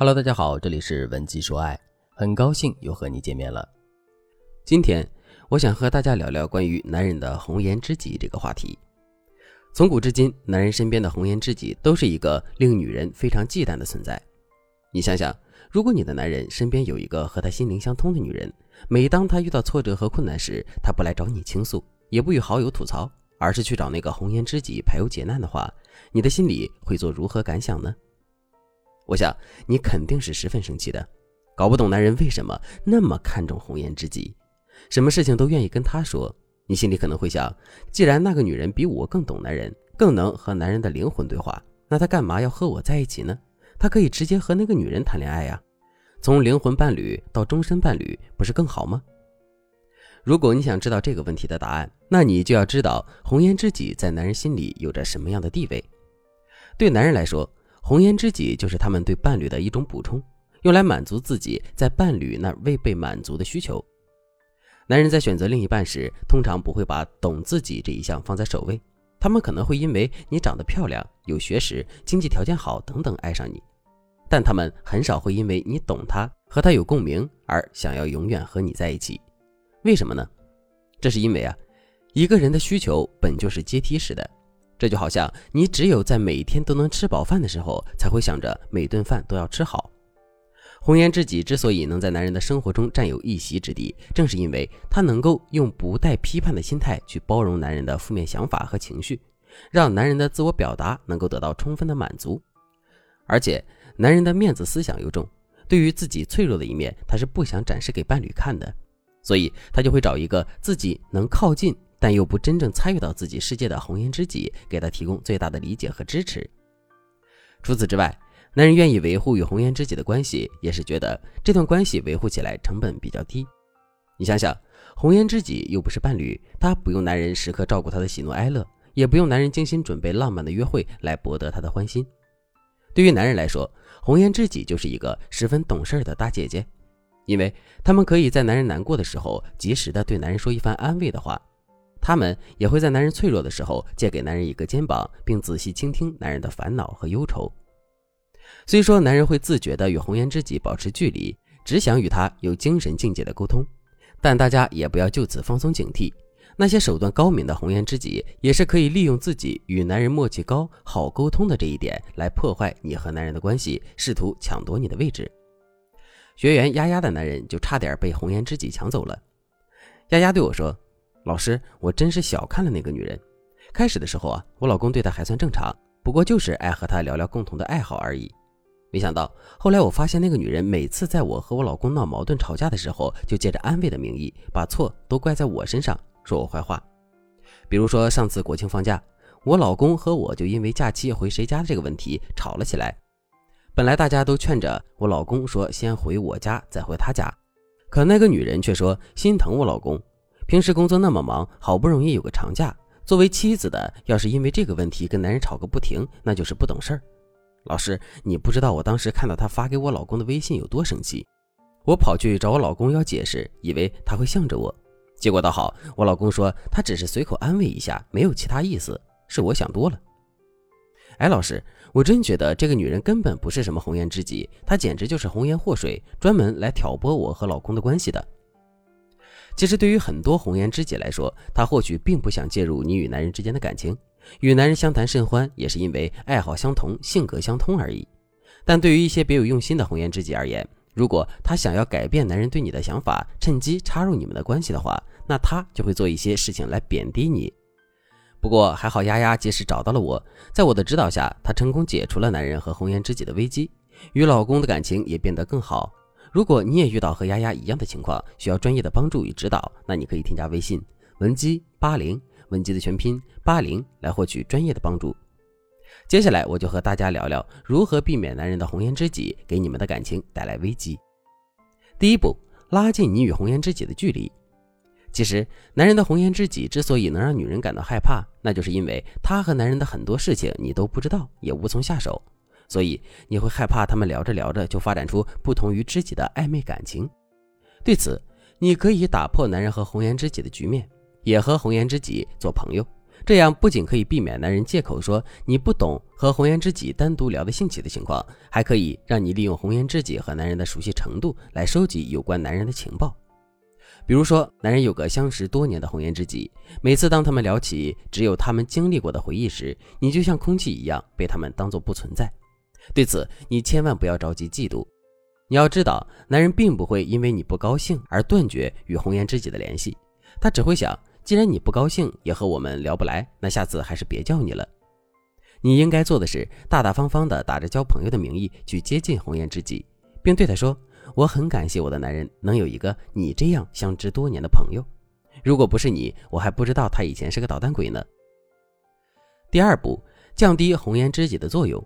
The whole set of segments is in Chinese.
Hello，大家好，这里是文姬说爱，很高兴又和你见面了。今天我想和大家聊聊关于男人的红颜知己这个话题。从古至今，男人身边的红颜知己都是一个令女人非常忌惮的存在。你想想，如果你的男人身边有一个和他心灵相通的女人，每当他遇到挫折和困难时，他不来找你倾诉，也不与好友吐槽，而是去找那个红颜知己排忧解难的话，你的心里会做如何感想呢？我想你肯定是十分生气的，搞不懂男人为什么那么看重红颜知己，什么事情都愿意跟他说。你心里可能会想，既然那个女人比我更懂男人，更能和男人的灵魂对话，那她干嘛要和我在一起呢？她可以直接和那个女人谈恋爱呀，从灵魂伴侣到终身伴侣，不是更好吗？如果你想知道这个问题的答案，那你就要知道红颜知己在男人心里有着什么样的地位。对男人来说，红颜知己就是他们对伴侣的一种补充，用来满足自己在伴侣那未被满足的需求。男人在选择另一半时，通常不会把懂自己这一项放在首位，他们可能会因为你长得漂亮、有学识、经济条件好等等爱上你，但他们很少会因为你懂他、和他有共鸣而想要永远和你在一起。为什么呢？这是因为啊，一个人的需求本就是阶梯式的。这就好像你只有在每天都能吃饱饭的时候，才会想着每顿饭都要吃好。红颜知己之所以能在男人的生活中占有一席之地，正是因为他能够用不带批判的心态去包容男人的负面想法和情绪，让男人的自我表达能够得到充分的满足。而且，男人的面子思想又重，对于自己脆弱的一面，他是不想展示给伴侣看的，所以他就会找一个自己能靠近。但又不真正参与到自己世界的红颜知己，给他提供最大的理解和支持。除此之外，男人愿意维护与红颜知己的关系，也是觉得这段关系维护起来成本比较低。你想想，红颜知己又不是伴侣，他不用男人时刻照顾他的喜怒哀乐，也不用男人精心准备浪漫的约会来博得他的欢心。对于男人来说，红颜知己就是一个十分懂事的大姐姐，因为他们可以在男人难过的时候，及时的对男人说一番安慰的话。他们也会在男人脆弱的时候借给男人一个肩膀，并仔细倾听男人的烦恼和忧愁。虽说男人会自觉地与红颜知己保持距离，只想与他有精神境界的沟通，但大家也不要就此放松警惕。那些手段高明的红颜知己，也是可以利用自己与男人默契高、好沟通的这一点，来破坏你和男人的关系，试图抢夺你的位置。学员丫丫的男人就差点被红颜知己抢走了。丫丫对我说。老师，我真是小看了那个女人。开始的时候啊，我老公对她还算正常，不过就是爱和她聊聊共同的爱好而已。没想到后来我发现，那个女人每次在我和我老公闹矛盾、吵架的时候，就借着安慰的名义，把错都怪在我身上，说我坏话。比如说上次国庆放假，我老公和我就因为假期回谁家这个问题吵了起来。本来大家都劝着我老公说先回我家再回他家，可那个女人却说心疼我老公。平时工作那么忙，好不容易有个长假，作为妻子的，要是因为这个问题跟男人吵个不停，那就是不懂事儿。老师，你不知道我当时看到他发给我老公的微信有多生气，我跑去找我老公要解释，以为他会向着我，结果倒好，我老公说他只是随口安慰一下，没有其他意思，是我想多了。哎，老师，我真觉得这个女人根本不是什么红颜知己，她简直就是红颜祸水，专门来挑拨我和老公的关系的。其实，对于很多红颜知己来说，她或许并不想介入你与男人之间的感情，与男人相谈甚欢，也是因为爱好相同、性格相通而已。但对于一些别有用心的红颜知己而言，如果他想要改变男人对你的想法，趁机插入你们的关系的话，那他就会做一些事情来贬低你。不过还好，丫丫及时找到了我，在我的指导下，她成功解除了男人和红颜知己的危机，与老公的感情也变得更好。如果你也遇到和丫丫一样的情况，需要专业的帮助与指导，那你可以添加微信文姬八零，文姬的全拼八零，来获取专业的帮助。接下来我就和大家聊聊如何避免男人的红颜知己给你们的感情带来危机。第一步，拉近你与红颜知己的距离。其实，男人的红颜知己之所以能让女人感到害怕，那就是因为他和男人的很多事情你都不知道，也无从下手。所以你会害怕他们聊着聊着就发展出不同于知己的暧昧感情。对此，你可以打破男人和红颜知己的局面，也和红颜知己做朋友，这样不仅可以避免男人借口说你不懂和红颜知己单独聊的兴起的情况，还可以让你利用红颜知己和男人的熟悉程度来收集有关男人的情报。比如说，男人有个相识多年的红颜知己，每次当他们聊起只有他们经历过的回忆时，你就像空气一样被他们当作不存在。对此，你千万不要着急嫉妒。你要知道，男人并不会因为你不高兴而断绝与红颜知己的联系，他只会想，既然你不高兴，也和我们聊不来，那下次还是别叫你了。你应该做的是，大大方方的打着交朋友的名义去接近红颜知己，并对他说。我很感谢我的男人能有一个你这样相知多年的朋友，如果不是你，我还不知道他以前是个捣蛋鬼呢。第二步，降低红颜知己的作用。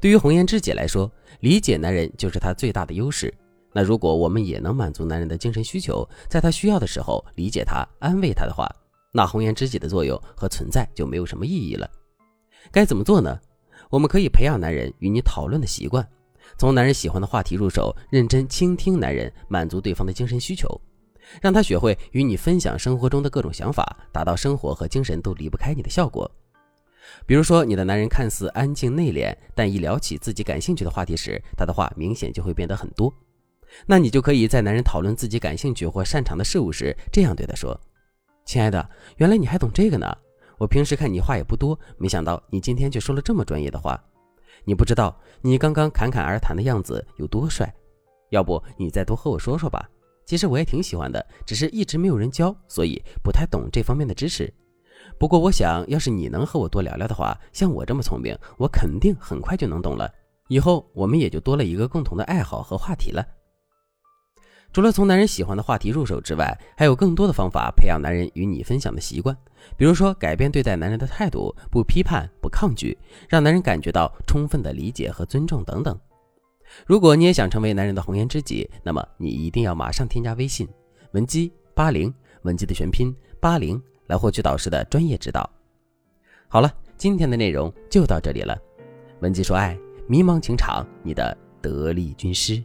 对于红颜知己来说，理解男人就是他最大的优势。那如果我们也能满足男人的精神需求，在他需要的时候理解他、安慰他的话，那红颜知己的作用和存在就没有什么意义了。该怎么做呢？我们可以培养男人与你讨论的习惯。从男人喜欢的话题入手，认真倾听男人，满足对方的精神需求，让他学会与你分享生活中的各种想法，达到生活和精神都离不开你的效果。比如说，你的男人看似安静内敛，但一聊起自己感兴趣的话题时，他的话明显就会变得很多。那你就可以在男人讨论自己感兴趣或擅长的事物时，这样对他说：“亲爱的，原来你还懂这个呢。我平时看你话也不多，没想到你今天却说了这么专业的话。”你不知道，你刚刚侃侃而谈的样子有多帅，要不你再多和我说说吧。其实我也挺喜欢的，只是一直没有人教，所以不太懂这方面的知识。不过我想要是你能和我多聊聊的话，像我这么聪明，我肯定很快就能懂了。以后我们也就多了一个共同的爱好和话题了。除了从男人喜欢的话题入手之外，还有更多的方法培养男人与你分享的习惯。比如说，改变对待男人的态度，不批判，不抗拒，让男人感觉到充分的理解和尊重等等。如果你也想成为男人的红颜知己，那么你一定要马上添加微信文姬八零，文姬的全拼八零，来获取导师的专业指导。好了，今天的内容就到这里了。文姬说爱，迷茫情场，你的得力军师。